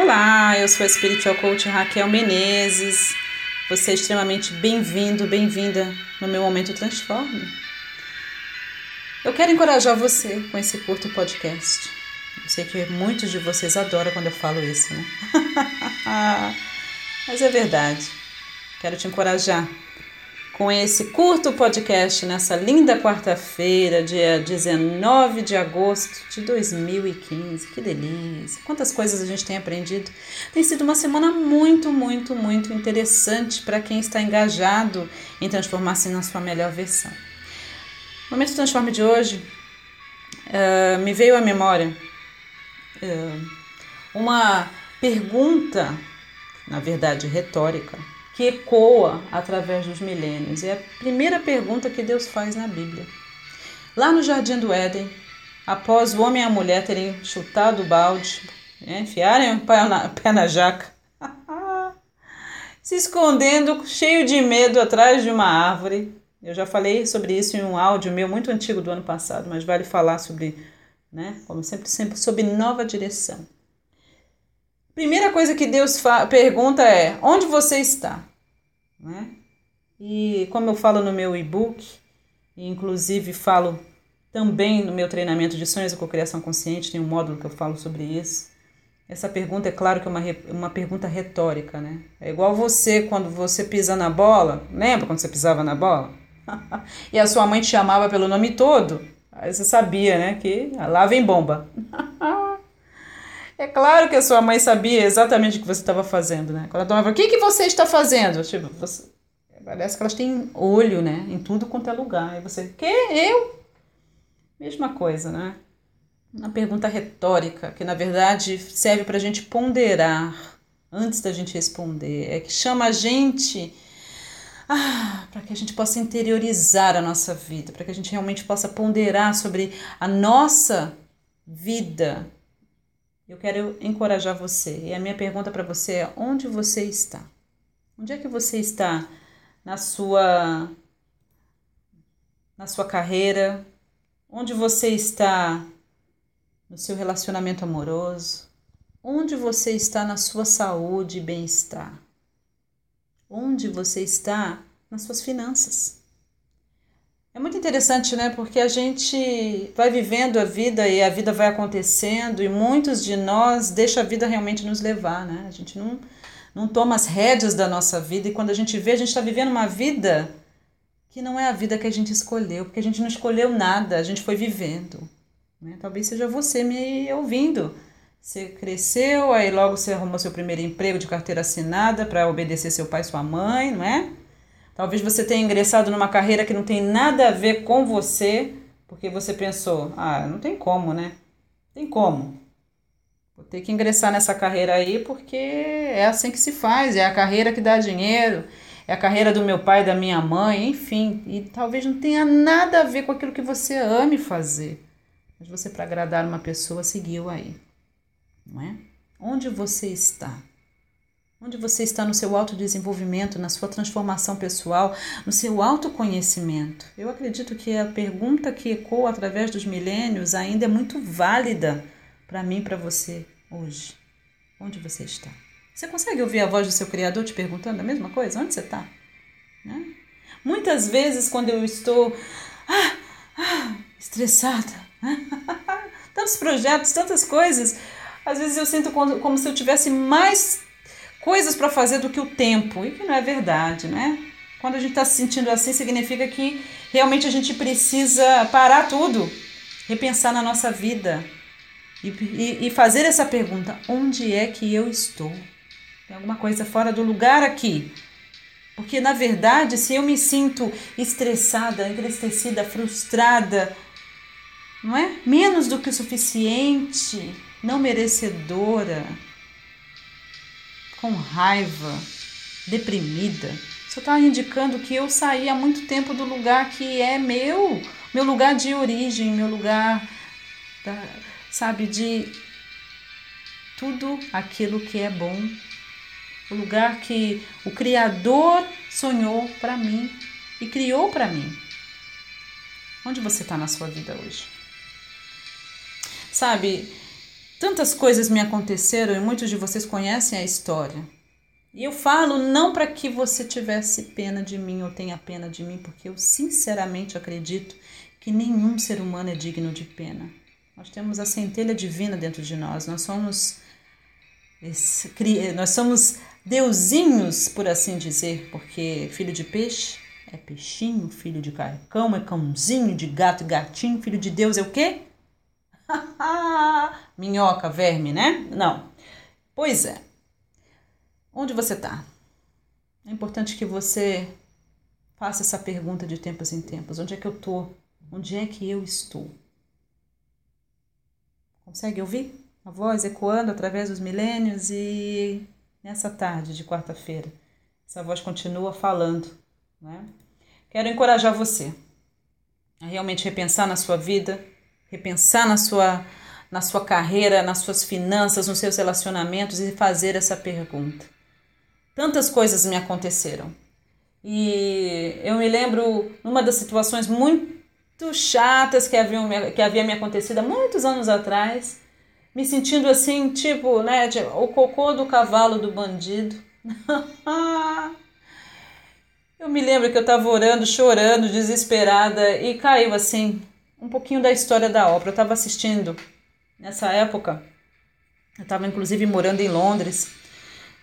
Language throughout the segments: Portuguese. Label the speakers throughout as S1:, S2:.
S1: Olá, eu sou a Spiritual Coach Raquel Menezes. Você é extremamente bem-vindo, bem-vinda no meu Momento Transforme. Eu quero encorajar você com esse curto podcast. Eu sei que muitos de vocês adoram quando eu falo isso, né? Mas é verdade. Quero te encorajar com esse curto podcast nessa linda quarta-feira, dia 19 de agosto de 2015. Que delícia! Quantas coisas a gente tem aprendido. Tem sido uma semana muito, muito, muito interessante para quem está engajado em transformar-se na sua melhor versão. No momento Transforme de hoje, uh, me veio à memória uh, uma pergunta, na verdade retórica, que ecoa através dos milênios. É a primeira pergunta que Deus faz na Bíblia. Lá no Jardim do Éden, após o homem e a mulher terem chutado o balde, né, enfiarem o pé na, jaca, se escondendo, cheio de medo, atrás de uma árvore. Eu já falei sobre isso em um áudio meu muito antigo do ano passado, mas vale falar sobre, né, como sempre, sempre sob nova direção. Primeira coisa que Deus pergunta é: onde você está? Né? E como eu falo no meu e-book, e inclusive falo também no meu treinamento de sonhos e cocriação consciente, tem um módulo que eu falo sobre isso. Essa pergunta é claro que é uma, uma pergunta retórica, né? É igual você quando você pisa na bola, lembra quando você pisava na bola? e a sua mãe te chamava pelo nome todo, aí você sabia, né, que lá vem bomba. É claro que a sua mãe sabia exatamente o que você estava fazendo, né? Quando ela falava, o que, que você está fazendo? Tipo, você... parece que elas têm olho, né? Em tudo quanto é lugar. E você, que? Eu? Mesma coisa, né? Uma pergunta retórica, que na verdade serve para a gente ponderar antes da gente responder. É que chama a gente ah, para que a gente possa interiorizar a nossa vida, para que a gente realmente possa ponderar sobre a nossa vida, eu quero encorajar você. E a minha pergunta para você é: onde você está? Onde é que você está na sua na sua carreira? Onde você está no seu relacionamento amoroso? Onde você está na sua saúde e bem-estar? Onde você está nas suas finanças? É muito interessante, né? Porque a gente vai vivendo a vida e a vida vai acontecendo e muitos de nós deixa a vida realmente nos levar, né? A gente não, não toma as rédeas da nossa vida e quando a gente vê, a gente está vivendo uma vida que não é a vida que a gente escolheu, porque a gente não escolheu nada, a gente foi vivendo. Né? Talvez seja você me ouvindo. Você cresceu, aí logo você arrumou seu primeiro emprego de carteira assinada para obedecer seu pai e sua mãe, não é? Talvez você tenha ingressado numa carreira que não tem nada a ver com você, porque você pensou: ah, não tem como, né? Tem como. Vou ter que ingressar nessa carreira aí porque é assim que se faz, é a carreira que dá dinheiro, é a carreira do meu pai, da minha mãe, enfim. E talvez não tenha nada a ver com aquilo que você ame fazer. Mas você, para agradar uma pessoa, seguiu aí. Não é? Onde você está? Onde você está no seu autodesenvolvimento, na sua transformação pessoal, no seu autoconhecimento? Eu acredito que a pergunta que ecoa através dos milênios ainda é muito válida para mim e para você hoje. Onde você está? Você consegue ouvir a voz do seu Criador te perguntando a mesma coisa? Onde você está? Né? Muitas vezes, quando eu estou ah, ah, estressada, tantos projetos, tantas coisas, às vezes eu sinto como, como se eu tivesse mais coisas para fazer do que o tempo, e que não é verdade, né? Quando a gente está se sentindo assim, significa que realmente a gente precisa parar tudo, repensar na nossa vida e, e, e fazer essa pergunta: onde é que eu estou? Tem alguma coisa fora do lugar aqui? Porque, na verdade, se eu me sinto estressada, entristecida, frustrada, não é? Menos do que o suficiente, não merecedora, com raiva, deprimida, isso está indicando que eu saí há muito tempo do lugar que é meu, meu lugar de origem, meu lugar, da, sabe, de tudo aquilo que é bom, o lugar que o Criador sonhou para mim e criou para mim. Onde você está na sua vida hoje? Sabe, Tantas coisas me aconteceram e muitos de vocês conhecem a história. E eu falo não para que você tivesse pena de mim ou tenha pena de mim, porque eu sinceramente acredito que nenhum ser humano é digno de pena. Nós temos a centelha divina dentro de nós. Nós somos nós somos deusinhos, por assim dizer, porque filho de peixe é peixinho, filho de cão é cãozinho, de gato gatinho, filho de Deus é o quê? Minhoca, verme, né? Não. Pois é. Onde você está? É importante que você faça essa pergunta de tempos em tempos. Onde é que eu estou? Onde é que eu estou? Consegue ouvir a voz ecoando através dos milênios e nessa tarde de quarta-feira essa voz continua falando, né? Quero encorajar você a realmente repensar na sua vida, repensar na sua na sua carreira, nas suas finanças, nos seus relacionamentos e fazer essa pergunta. Tantas coisas me aconteceram. E eu me lembro numa das situações muito chatas que haviam que havia me acontecido há muitos anos atrás, me sentindo assim, tipo, né, tipo, o cocô do cavalo do bandido. eu me lembro que eu estava orando, chorando, desesperada e caiu assim um pouquinho da história da ópera. Eu estava assistindo nessa época. Eu estava inclusive morando em Londres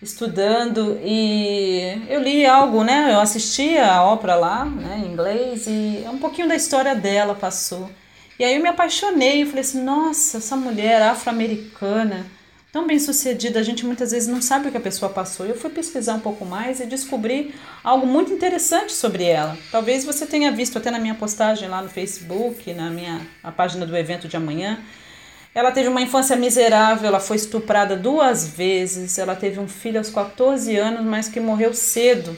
S1: estudando e eu li algo, né? Eu assisti a ópera lá, né, em inglês e um pouquinho da história dela passou. E aí eu me apaixonei, eu falei assim, nossa, essa mulher afro-americana, tão bem sucedida, a gente muitas vezes não sabe o que a pessoa passou. Eu fui pesquisar um pouco mais e descobri algo muito interessante sobre ela. Talvez você tenha visto até na minha postagem lá no Facebook, na minha a página do evento de amanhã, ela teve uma infância miserável, ela foi estuprada duas vezes, ela teve um filho aos 14 anos, mas que morreu cedo.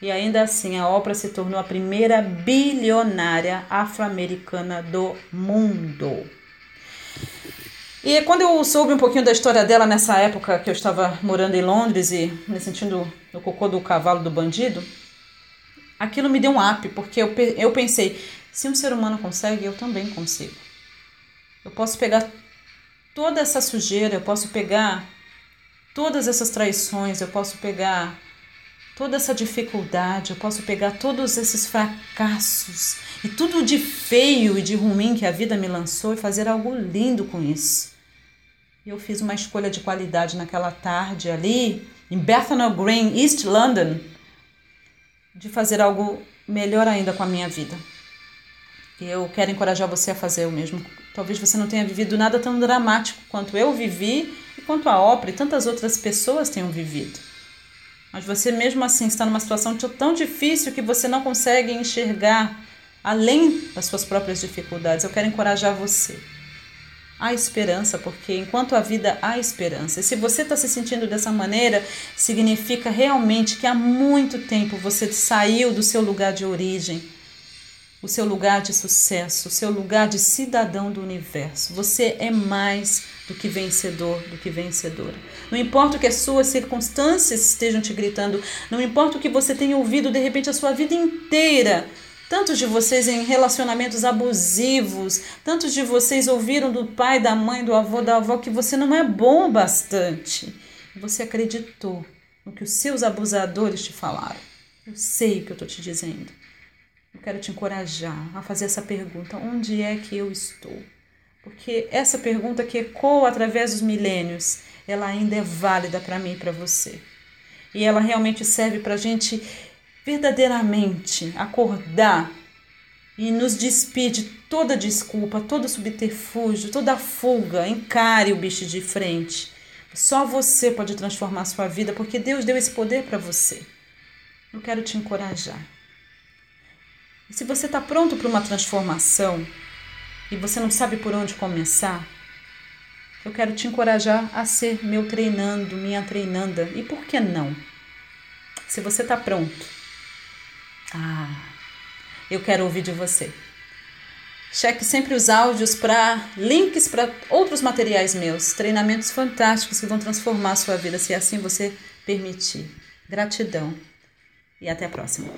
S1: E ainda assim, a ópera se tornou a primeira bilionária afro-americana do mundo. E quando eu soube um pouquinho da história dela nessa época que eu estava morando em Londres e me sentindo no cocô do cavalo do bandido, aquilo me deu um up, porque eu, eu pensei: se um ser humano consegue, eu também consigo. Eu posso pegar toda essa sujeira, eu posso pegar todas essas traições, eu posso pegar toda essa dificuldade, eu posso pegar todos esses fracassos e tudo de feio e de ruim que a vida me lançou e fazer algo lindo com isso. E eu fiz uma escolha de qualidade naquela tarde ali, em Bethnal Green, East London, de fazer algo melhor ainda com a minha vida. Eu quero encorajar você a fazer o mesmo Talvez você não tenha vivido nada tão dramático quanto eu vivi e quanto a ópera e tantas outras pessoas tenham vivido. Mas você mesmo assim está numa situação tão difícil que você não consegue enxergar além das suas próprias dificuldades. Eu quero encorajar você. Há esperança, porque enquanto a vida há esperança. E se você está se sentindo dessa maneira, significa realmente que há muito tempo você saiu do seu lugar de origem o seu lugar de sucesso, o seu lugar de cidadão do universo. Você é mais do que vencedor, do que vencedora. Não importa o que as suas circunstâncias estejam te gritando, não importa o que você tenha ouvido de repente a sua vida inteira. Tantos de vocês em relacionamentos abusivos, tantos de vocês ouviram do pai, da mãe, do avô, da avó que você não é bom bastante. Você acreditou no que os seus abusadores te falaram. Eu sei o que eu estou te dizendo. Eu quero te encorajar a fazer essa pergunta: onde é que eu estou? Porque essa pergunta que ecoa através dos milênios, ela ainda é válida para mim e para você. E ela realmente serve para a gente verdadeiramente acordar e nos despir de toda desculpa, todo subterfúgio, toda fuga. Encare o bicho de frente. Só você pode transformar a sua vida, porque Deus deu esse poder para você. Eu quero te encorajar. Se você está pronto para uma transformação e você não sabe por onde começar, eu quero te encorajar a ser meu treinando, minha treinanda. E por que não? Se você está pronto, ah, eu quero ouvir de você. Cheque sempre os áudios para links para outros materiais meus, treinamentos fantásticos que vão transformar a sua vida, se assim você permitir. Gratidão e até a próxima.